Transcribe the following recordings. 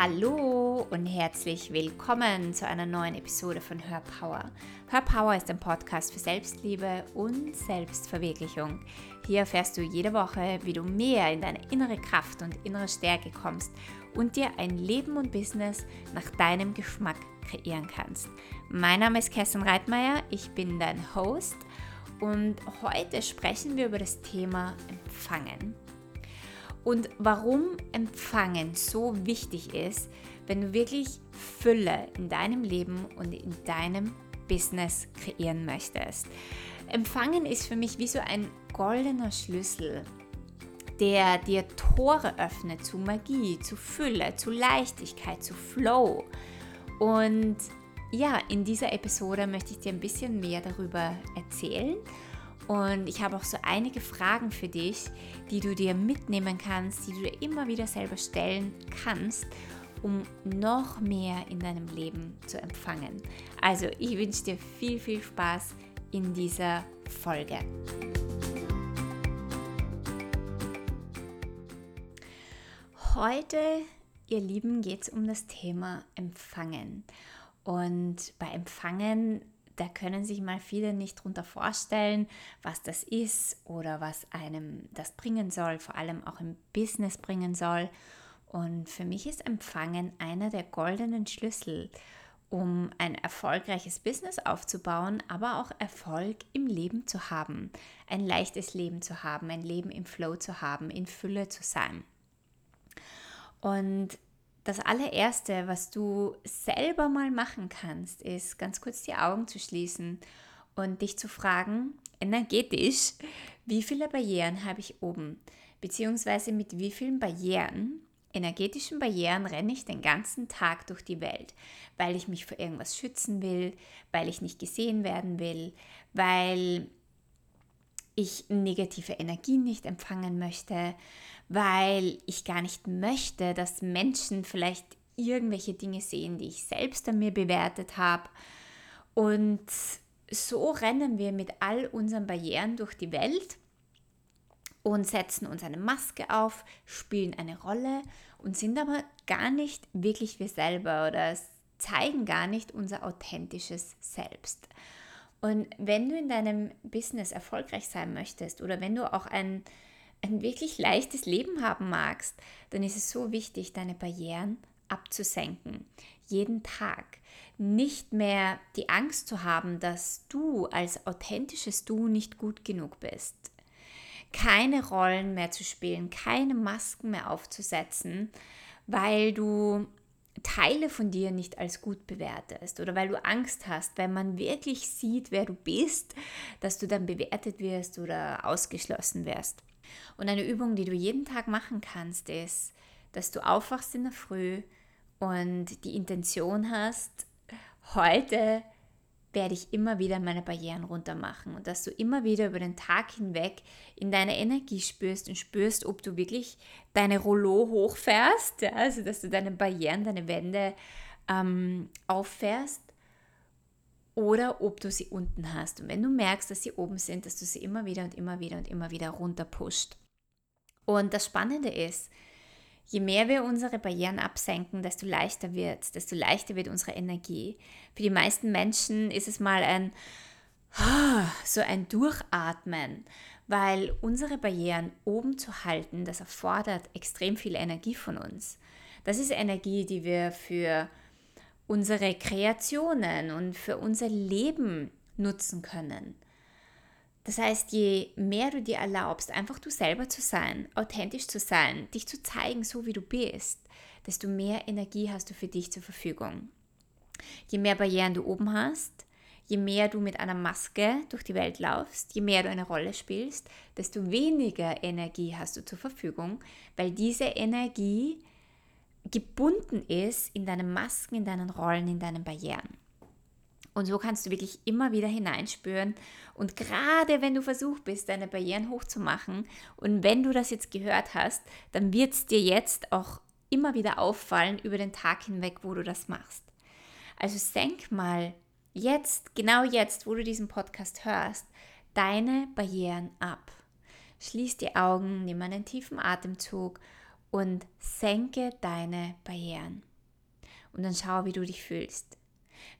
Hallo und herzlich willkommen zu einer neuen Episode von Hör Power. Hör Power ist ein Podcast für Selbstliebe und Selbstverwirklichung. Hier erfährst du jede Woche, wie du mehr in deine innere Kraft und innere Stärke kommst und dir ein Leben und Business nach deinem Geschmack kreieren kannst. Mein Name ist Kerstin Reitmeier, ich bin dein Host und heute sprechen wir über das Thema Empfangen und warum Empfangen so wichtig ist, wenn du wirklich Fülle in deinem Leben und in deinem Business kreieren möchtest. Empfangen ist für mich wie so ein goldener Schlüssel, der dir Tore öffnet zu Magie, zu Fülle, zu Leichtigkeit, zu Flow. Und ja, in dieser Episode möchte ich dir ein bisschen mehr darüber erzählen und ich habe auch so einige Fragen für dich, die du dir mitnehmen kannst, die du dir immer wieder selber stellen kannst, um noch mehr in deinem Leben zu empfangen. Also ich wünsche dir viel, viel Spaß in dieser Folge. Heute, ihr Lieben, geht es um das Thema Empfangen. Und bei Empfangen da können sich mal viele nicht drunter vorstellen, was das ist oder was einem das bringen soll, vor allem auch im Business bringen soll. Und für mich ist Empfangen einer der goldenen Schlüssel, um ein erfolgreiches Business aufzubauen, aber auch Erfolg im Leben zu haben, ein leichtes Leben zu haben, ein Leben im Flow zu haben, in Fülle zu sein. Und das allererste, was du selber mal machen kannst, ist ganz kurz die Augen zu schließen und dich zu fragen, energetisch, wie viele Barrieren habe ich oben? Beziehungsweise mit wie vielen Barrieren, energetischen Barrieren, renne ich den ganzen Tag durch die Welt, weil ich mich vor irgendwas schützen will, weil ich nicht gesehen werden will, weil ich negative Energien nicht empfangen möchte, weil ich gar nicht möchte, dass Menschen vielleicht irgendwelche Dinge sehen, die ich selbst an mir bewertet habe. Und so rennen wir mit all unseren Barrieren durch die Welt und setzen uns eine Maske auf, spielen eine Rolle und sind aber gar nicht wirklich wir selber oder zeigen gar nicht unser authentisches Selbst. Und wenn du in deinem Business erfolgreich sein möchtest oder wenn du auch ein ein wirklich leichtes Leben haben magst, dann ist es so wichtig, deine Barrieren abzusenken. Jeden Tag. Nicht mehr die Angst zu haben, dass du als authentisches Du nicht gut genug bist. Keine Rollen mehr zu spielen, keine Masken mehr aufzusetzen, weil du Teile von dir nicht als gut bewertest oder weil du Angst hast, wenn man wirklich sieht, wer du bist, dass du dann bewertet wirst oder ausgeschlossen wirst. Und eine Übung, die du jeden Tag machen kannst, ist, dass du aufwachst in der Früh und die Intention hast, heute werde ich immer wieder meine Barrieren runter machen und dass du immer wieder über den Tag hinweg in deine Energie spürst und spürst, ob du wirklich deine Rollo hochfährst, ja, also dass du deine Barrieren, deine Wände ähm, auffährst oder ob du sie unten hast. Und wenn du merkst, dass sie oben sind, dass du sie immer wieder und immer wieder und immer wieder runterpusht. Und das Spannende ist, je mehr wir unsere Barrieren absenken, desto leichter wird desto leichter wird unsere Energie. Für die meisten Menschen ist es mal ein so ein Durchatmen, weil unsere Barrieren oben zu halten, das erfordert extrem viel Energie von uns. Das ist Energie, die wir für unsere Kreationen und für unser Leben nutzen können. Das heißt, je mehr du dir erlaubst, einfach du selber zu sein, authentisch zu sein, dich zu zeigen, so wie du bist, desto mehr Energie hast du für dich zur Verfügung. Je mehr Barrieren du oben hast, je mehr du mit einer Maske durch die Welt laufst, je mehr du eine Rolle spielst, desto weniger Energie hast du zur Verfügung, weil diese Energie gebunden ist in deinen Masken, in deinen Rollen, in deinen Barrieren. Und so kannst du wirklich immer wieder hineinspüren. Und gerade wenn du versucht bist, deine Barrieren hochzumachen und wenn du das jetzt gehört hast, dann wird es dir jetzt auch immer wieder auffallen über den Tag hinweg, wo du das machst. Also senk mal jetzt, genau jetzt, wo du diesen Podcast hörst, deine Barrieren ab. Schließ die Augen, nimm einen tiefen Atemzug und senke deine Barrieren. und dann schau, wie du dich fühlst.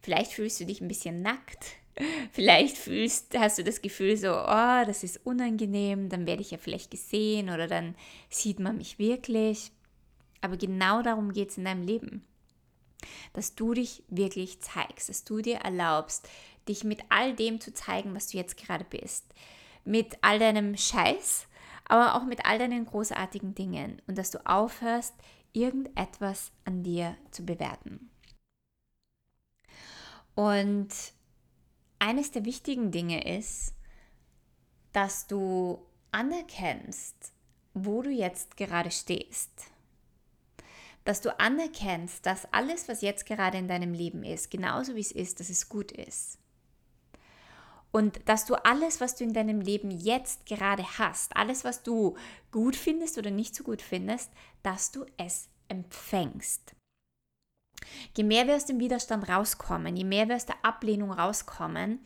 Vielleicht fühlst du dich ein bisschen nackt. Vielleicht fühlst, hast du das Gefühl so, oh, das ist unangenehm, dann werde ich ja vielleicht gesehen oder dann sieht man mich wirklich. Aber genau darum geht es in deinem Leben. Dass du dich wirklich zeigst, dass du dir erlaubst, dich mit all dem zu zeigen, was du jetzt gerade bist. Mit all deinem Scheiß, aber auch mit all deinen großartigen Dingen. Und dass du aufhörst, irgendetwas an dir zu bewerten. Und eines der wichtigen Dinge ist, dass du anerkennst, wo du jetzt gerade stehst. Dass du anerkennst, dass alles, was jetzt gerade in deinem Leben ist, genauso wie es ist, dass es gut ist. Und dass du alles, was du in deinem Leben jetzt gerade hast, alles, was du gut findest oder nicht so gut findest, dass du es empfängst. Je mehr wir aus dem Widerstand rauskommen, je mehr wir aus der Ablehnung rauskommen,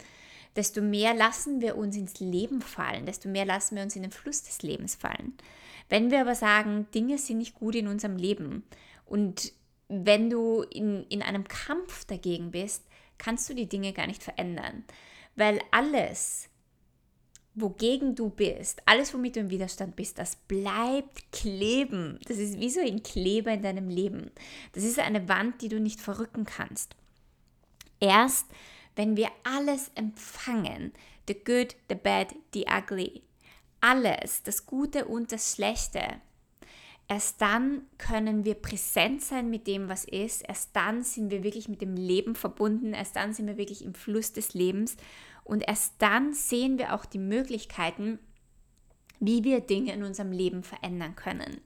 desto mehr lassen wir uns ins Leben fallen, desto mehr lassen wir uns in den Fluss des Lebens fallen. Wenn wir aber sagen, Dinge sind nicht gut in unserem Leben und wenn du in, in einem Kampf dagegen bist, kannst du die Dinge gar nicht verändern. Weil alles, wogegen du bist, alles, womit du im Widerstand bist, das bleibt kleben. Das ist wie so ein Kleber in deinem Leben. Das ist eine Wand, die du nicht verrücken kannst. Erst wenn wir alles empfangen, the good, the bad, the ugly, alles, das Gute und das Schlechte, erst dann können wir präsent sein mit dem, was ist, erst dann sind wir wirklich mit dem Leben verbunden, erst dann sind wir wirklich im Fluss des Lebens und erst dann sehen wir auch die Möglichkeiten, wie wir Dinge in unserem Leben verändern können.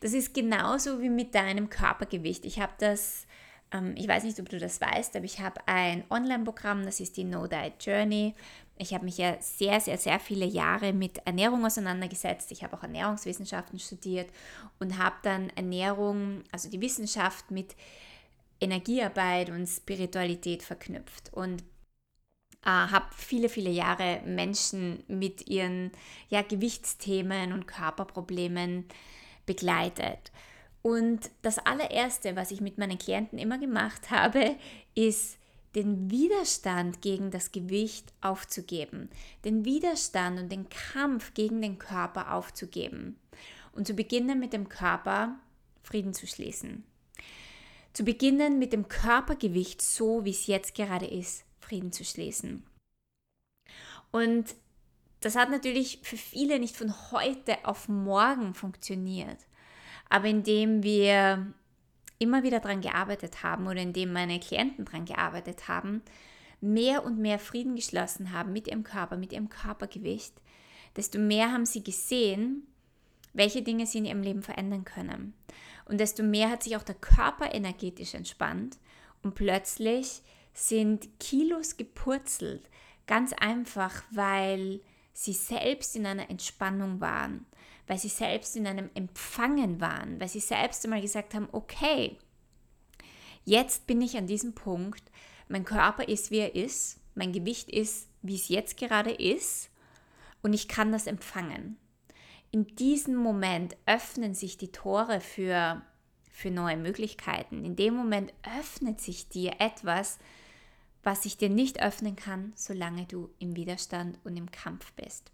Das ist genauso wie mit deinem Körpergewicht. Ich habe das, ähm, ich weiß nicht, ob du das weißt, aber ich habe ein Online-Programm, das ist die No Diet Journey. Ich habe mich ja sehr, sehr, sehr viele Jahre mit Ernährung auseinandergesetzt. Ich habe auch Ernährungswissenschaften studiert und habe dann Ernährung, also die Wissenschaft mit Energiearbeit und Spiritualität verknüpft. Und äh, habe viele, viele Jahre Menschen mit ihren ja, Gewichtsthemen und Körperproblemen begleitet. Und das allererste, was ich mit meinen Klienten immer gemacht habe, ist den Widerstand gegen das Gewicht aufzugeben, den Widerstand und den Kampf gegen den Körper aufzugeben und zu beginnen mit dem Körper Frieden zu schließen. Zu beginnen mit dem Körpergewicht so, wie es jetzt gerade ist, Frieden zu schließen. Und das hat natürlich für viele nicht von heute auf morgen funktioniert. Aber indem wir immer wieder daran gearbeitet haben oder indem meine Klienten daran gearbeitet haben, mehr und mehr Frieden geschlossen haben mit ihrem Körper, mit ihrem Körpergewicht, desto mehr haben sie gesehen, welche Dinge sie in ihrem Leben verändern können. Und desto mehr hat sich auch der Körper energetisch entspannt und plötzlich sind Kilos gepurzelt. Ganz einfach, weil sie selbst in einer Entspannung waren, weil sie selbst in einem Empfangen waren, weil sie selbst einmal gesagt haben, okay, jetzt bin ich an diesem Punkt, mein Körper ist, wie er ist, mein Gewicht ist, wie es jetzt gerade ist und ich kann das empfangen. In diesem Moment öffnen sich die Tore für, für neue Möglichkeiten. In dem Moment öffnet sich dir etwas, was sich dir nicht öffnen kann, solange du im Widerstand und im Kampf bist.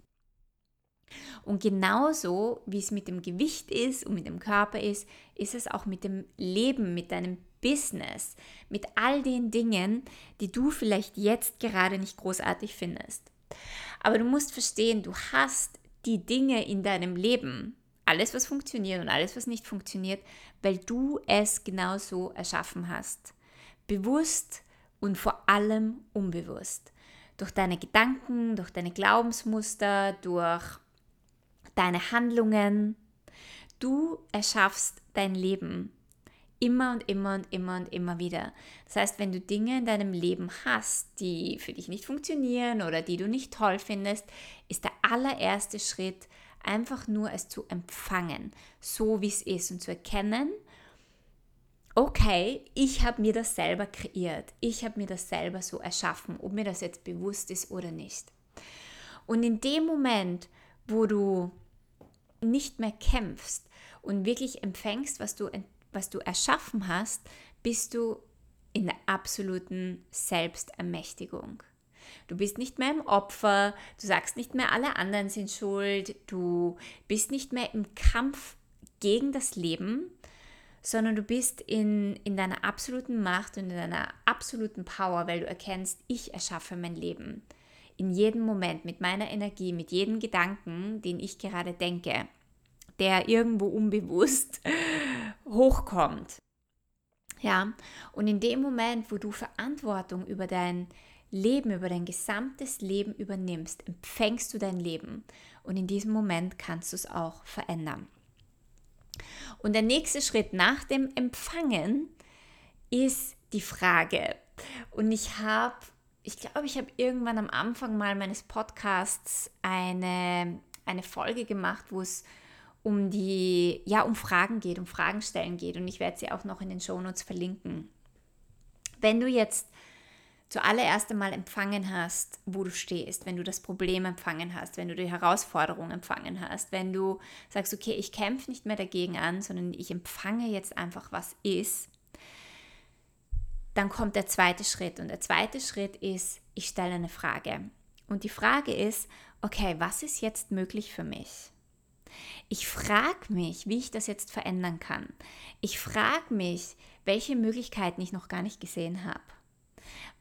Und genauso wie es mit dem Gewicht ist und mit dem Körper ist, ist es auch mit dem Leben, mit deinem Business, mit all den Dingen, die du vielleicht jetzt gerade nicht großartig findest. Aber du musst verstehen, du hast die Dinge in deinem Leben, alles was funktioniert und alles was nicht funktioniert, weil du es genauso erschaffen hast. Bewusst und vor allem unbewusst. Durch deine Gedanken, durch deine Glaubensmuster, durch deine Handlungen. Du erschaffst dein Leben immer und immer und immer und immer wieder. Das heißt, wenn du Dinge in deinem Leben hast, die für dich nicht funktionieren oder die du nicht toll findest, ist der allererste Schritt einfach nur es zu empfangen, so wie es ist und zu erkennen, okay, ich habe mir das selber kreiert, ich habe mir das selber so erschaffen, ob mir das jetzt bewusst ist oder nicht. Und in dem Moment, wo du nicht mehr kämpfst und wirklich empfängst, was du, was du erschaffen hast, bist du in der absoluten Selbstermächtigung. Du bist nicht mehr im Opfer, du sagst nicht mehr, alle anderen sind schuld, du bist nicht mehr im Kampf gegen das Leben, sondern du bist in, in deiner absoluten Macht und in deiner absoluten Power, weil du erkennst, ich erschaffe mein Leben. In jedem Moment, mit meiner Energie, mit jedem Gedanken, den ich gerade denke, der irgendwo unbewusst hochkommt. Ja, und in dem Moment, wo du Verantwortung über dein Leben, über dein gesamtes Leben übernimmst, empfängst du dein Leben. Und in diesem Moment kannst du es auch verändern. Und der nächste Schritt nach dem Empfangen ist die Frage. Und ich habe, ich glaube, ich habe irgendwann am Anfang mal meines Podcasts eine, eine Folge gemacht, wo es um die, ja, um Fragen geht, um Fragen stellen geht. Und ich werde sie auch noch in den Shownotes verlinken. Wenn du jetzt zuallererst einmal empfangen hast, wo du stehst, wenn du das Problem empfangen hast, wenn du die Herausforderung empfangen hast, wenn du sagst, okay, ich kämpfe nicht mehr dagegen an, sondern ich empfange jetzt einfach, was ist, dann kommt der zweite Schritt. Und der zweite Schritt ist, ich stelle eine Frage. Und die Frage ist, okay, was ist jetzt möglich für mich? Ich frage mich, wie ich das jetzt verändern kann. Ich frage mich, welche Möglichkeiten ich noch gar nicht gesehen habe.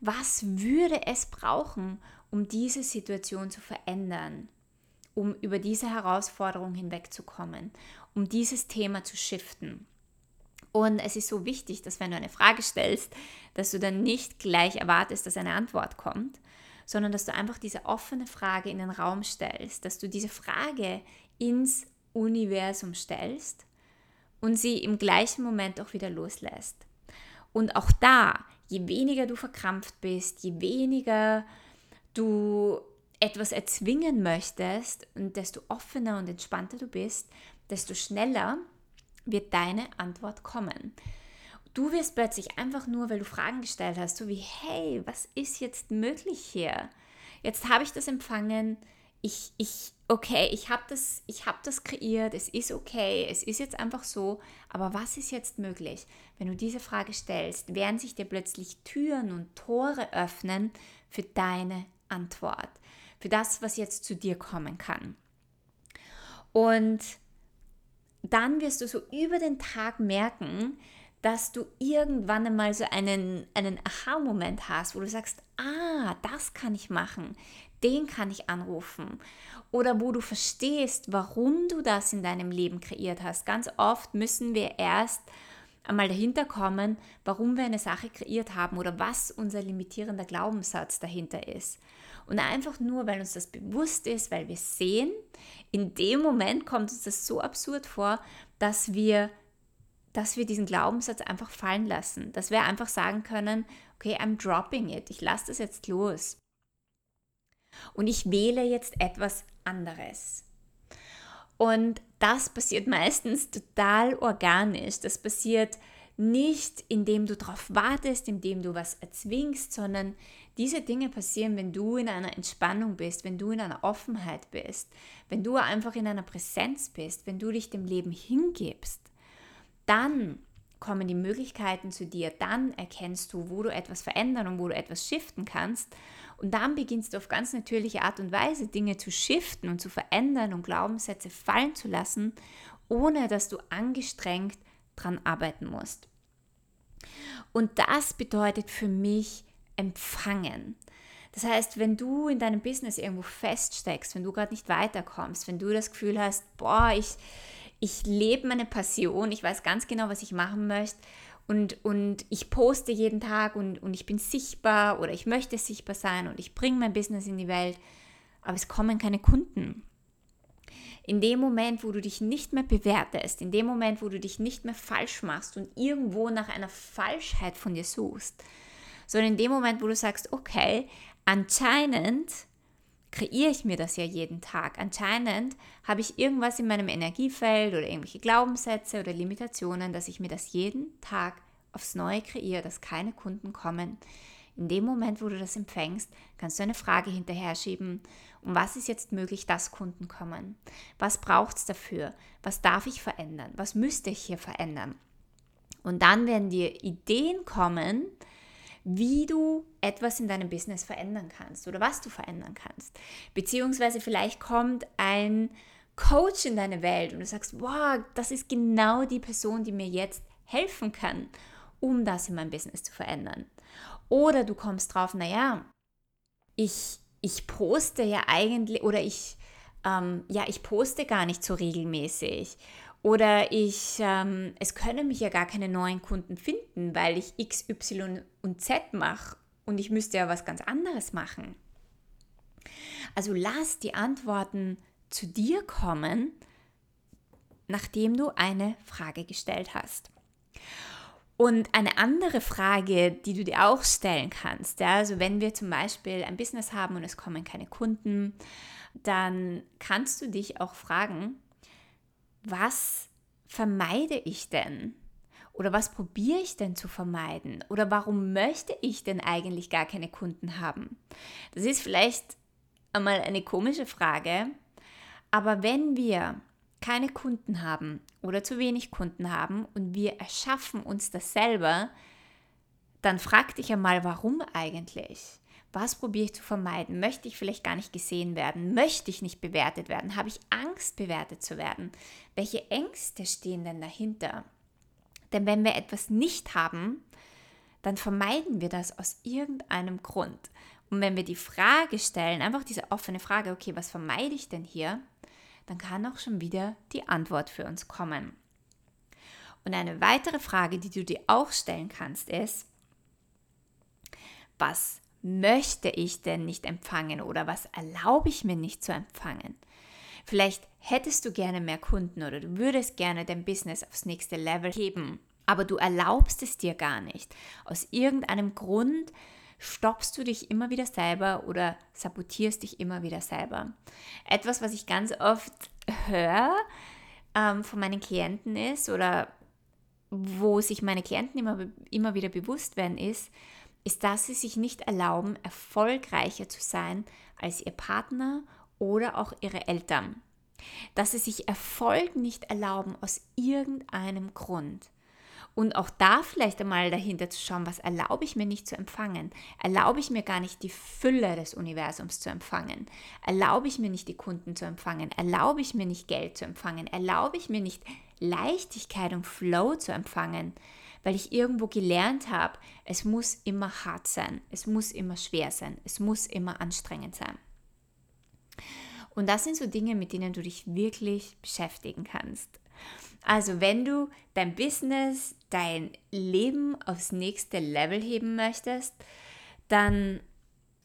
Was würde es brauchen, um diese Situation zu verändern, um über diese Herausforderung hinwegzukommen, um dieses Thema zu shiften? Und es ist so wichtig, dass wenn du eine Frage stellst, dass du dann nicht gleich erwartest, dass eine Antwort kommt, sondern dass du einfach diese offene Frage in den Raum stellst, dass du diese Frage ins Universum stellst und sie im gleichen Moment auch wieder loslässt. Und auch da je weniger du verkrampft bist, je weniger du etwas erzwingen möchtest und desto offener und entspannter du bist, desto schneller wird deine Antwort kommen. Du wirst plötzlich einfach nur, weil du Fragen gestellt hast, so wie, hey, was ist jetzt möglich hier? Jetzt habe ich das empfangen, ich, ich, okay, ich habe das, hab das kreiert, es ist okay, es ist jetzt einfach so, aber was ist jetzt möglich? Wenn du diese Frage stellst, werden sich dir plötzlich Türen und Tore öffnen für deine Antwort, für das, was jetzt zu dir kommen kann. Und dann wirst du so über den Tag merken, dass du irgendwann einmal so einen, einen Aha-Moment hast, wo du sagst, ah, das kann ich machen, den kann ich anrufen. Oder wo du verstehst, warum du das in deinem Leben kreiert hast. Ganz oft müssen wir erst einmal dahinter kommen, warum wir eine Sache kreiert haben oder was unser limitierender Glaubenssatz dahinter ist. Und einfach nur, weil uns das bewusst ist, weil wir sehen, in dem Moment kommt uns das so absurd vor, dass wir, dass wir diesen Glaubenssatz einfach fallen lassen. Dass wir einfach sagen können, okay, I'm dropping it, ich lasse das jetzt los. Und ich wähle jetzt etwas anderes. Und das passiert meistens total organisch. Das passiert nicht, indem du darauf wartest, indem du was erzwingst, sondern diese Dinge passieren, wenn du in einer Entspannung bist, wenn du in einer Offenheit bist, wenn du einfach in einer Präsenz bist, wenn du dich dem Leben hingibst. Dann kommen die Möglichkeiten zu dir, dann erkennst du, wo du etwas verändern und wo du etwas shiften kannst und dann beginnst du auf ganz natürliche Art und Weise Dinge zu shiften und zu verändern und Glaubenssätze fallen zu lassen, ohne dass du angestrengt dran arbeiten musst. Und das bedeutet für mich empfangen. Das heißt, wenn du in deinem Business irgendwo feststeckst, wenn du gerade nicht weiterkommst, wenn du das Gefühl hast, boah, ich, ich lebe meine Passion, ich weiß ganz genau, was ich machen möchte und, und ich poste jeden Tag und, und ich bin sichtbar oder ich möchte sichtbar sein und ich bringe mein Business in die Welt, aber es kommen keine Kunden. In dem Moment, wo du dich nicht mehr bewertest, in dem Moment, wo du dich nicht mehr falsch machst und irgendwo nach einer Falschheit von dir suchst, sondern in dem Moment, wo du sagst, okay, anscheinend kreiere ich mir das ja jeden Tag. Anscheinend habe ich irgendwas in meinem Energiefeld oder irgendwelche Glaubenssätze oder Limitationen, dass ich mir das jeden Tag aufs Neue kreiere, dass keine Kunden kommen. In dem Moment, wo du das empfängst, kannst du eine Frage hinterher schieben. Um was ist jetzt möglich, dass Kunden kommen? Was braucht es dafür? Was darf ich verändern? Was müsste ich hier verändern? Und dann werden dir Ideen kommen, wie du etwas in deinem Business verändern kannst oder was du verändern kannst. Beziehungsweise vielleicht kommt ein Coach in deine Welt und du sagst, wow, das ist genau die Person, die mir jetzt helfen kann, um das in meinem Business zu verändern. Oder du kommst drauf, naja, ich, ich poste ja eigentlich oder ich, ähm, ja, ich poste gar nicht so regelmäßig oder ich, ähm, es können mich ja gar keine neuen Kunden finden, weil ich X, Y und Z mache und ich müsste ja was ganz anderes machen. Also lass die Antworten zu dir kommen, nachdem du eine Frage gestellt hast. Und eine andere Frage, die du dir auch stellen kannst, ja, also wenn wir zum Beispiel ein Business haben und es kommen keine Kunden, dann kannst du dich auch fragen, was vermeide ich denn? Oder was probiere ich denn zu vermeiden? Oder warum möchte ich denn eigentlich gar keine Kunden haben? Das ist vielleicht einmal eine komische Frage, aber wenn wir keine Kunden haben oder zu wenig Kunden haben und wir erschaffen uns das selber, dann frag dich einmal, warum eigentlich? Was probiere ich zu vermeiden? Möchte ich vielleicht gar nicht gesehen werden? Möchte ich nicht bewertet werden? Habe ich Angst, bewertet zu werden? Welche Ängste stehen denn dahinter? Denn wenn wir etwas nicht haben, dann vermeiden wir das aus irgendeinem Grund. Und wenn wir die Frage stellen, einfach diese offene Frage, okay, was vermeide ich denn hier? Dann kann auch schon wieder die Antwort für uns kommen. Und eine weitere Frage, die du dir auch stellen kannst, ist, was möchte ich denn nicht empfangen oder was erlaube ich mir nicht zu empfangen? Vielleicht hättest du gerne mehr Kunden oder du würdest gerne dein Business aufs nächste Level heben, aber du erlaubst es dir gar nicht. Aus irgendeinem Grund stoppst du dich immer wieder selber oder sabotierst dich immer wieder selber. Etwas, was ich ganz oft höre ähm, von meinen Klienten ist oder wo sich meine Klienten immer, immer wieder bewusst werden, ist, ist, dass sie sich nicht erlauben, erfolgreicher zu sein als ihr Partner oder auch ihre Eltern. Dass sie sich Erfolg nicht erlauben aus irgendeinem Grund. Und auch da vielleicht einmal dahinter zu schauen, was erlaube ich mir nicht zu empfangen? Erlaube ich mir gar nicht die Fülle des Universums zu empfangen? Erlaube ich mir nicht die Kunden zu empfangen? Erlaube ich mir nicht Geld zu empfangen? Erlaube ich mir nicht Leichtigkeit und Flow zu empfangen? weil ich irgendwo gelernt habe, es muss immer hart sein, es muss immer schwer sein, es muss immer anstrengend sein. Und das sind so Dinge, mit denen du dich wirklich beschäftigen kannst. Also wenn du dein Business, dein Leben aufs nächste Level heben möchtest, dann,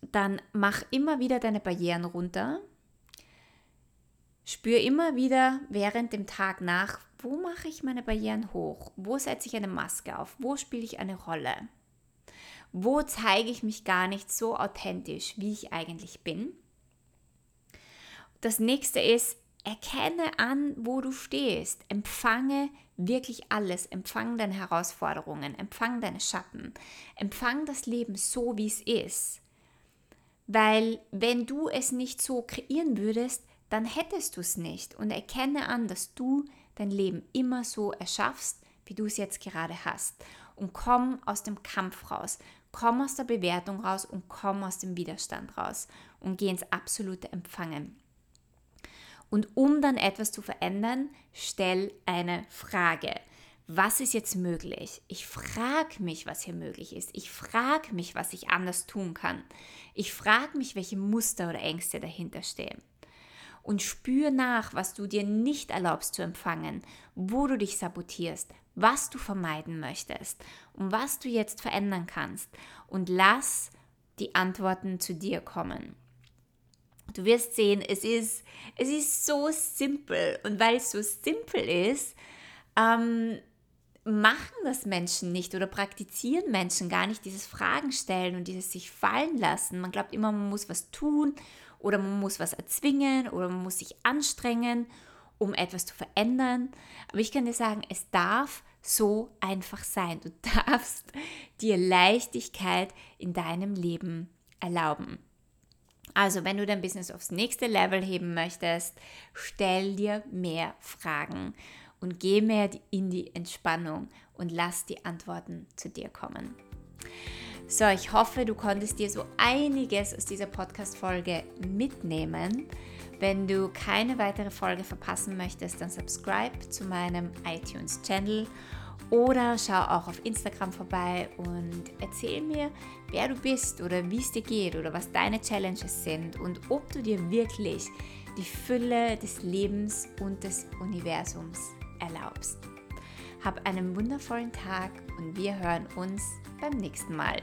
dann mach immer wieder deine Barrieren runter. Spür immer wieder während dem Tag nach, wo mache ich meine Barrieren hoch? Wo setze ich eine Maske auf? Wo spiele ich eine Rolle? Wo zeige ich mich gar nicht so authentisch, wie ich eigentlich bin? Das nächste ist, erkenne an, wo du stehst. Empfange wirklich alles. Empfange deine Herausforderungen. Empfange deine Schatten. Empfange das Leben so, wie es ist. Weil wenn du es nicht so kreieren würdest, dann hättest du es nicht. Und erkenne an, dass du dein Leben immer so erschaffst, wie du es jetzt gerade hast. Und komm aus dem Kampf raus, komm aus der Bewertung raus und komm aus dem Widerstand raus und geh ins absolute Empfangen. Und um dann etwas zu verändern, stell eine Frage. Was ist jetzt möglich? Ich frage mich, was hier möglich ist. Ich frage mich, was ich anders tun kann. Ich frage mich, welche Muster oder Ängste dahinter stehen und spür nach, was du dir nicht erlaubst zu empfangen, wo du dich sabotierst, was du vermeiden möchtest und was du jetzt verändern kannst und lass die Antworten zu dir kommen. Du wirst sehen, es ist, es ist so simpel und weil es so simpel ist, ähm, machen das Menschen nicht oder praktizieren Menschen gar nicht dieses Fragen stellen und dieses sich fallen lassen. Man glaubt immer, man muss was tun oder man muss was erzwingen oder man muss sich anstrengen, um etwas zu verändern. Aber ich kann dir sagen, es darf so einfach sein. Du darfst dir Leichtigkeit in deinem Leben erlauben. Also, wenn du dein Business aufs nächste Level heben möchtest, stell dir mehr Fragen und geh mehr in die Entspannung und lass die Antworten zu dir kommen. So, ich hoffe, du konntest dir so einiges aus dieser Podcast-Folge mitnehmen. Wenn du keine weitere Folge verpassen möchtest, dann subscribe zu meinem iTunes-Channel oder schau auch auf Instagram vorbei und erzähl mir, wer du bist oder wie es dir geht oder was deine Challenges sind und ob du dir wirklich die Fülle des Lebens und des Universums erlaubst. Hab einen wundervollen Tag und wir hören uns beim nächsten Mal.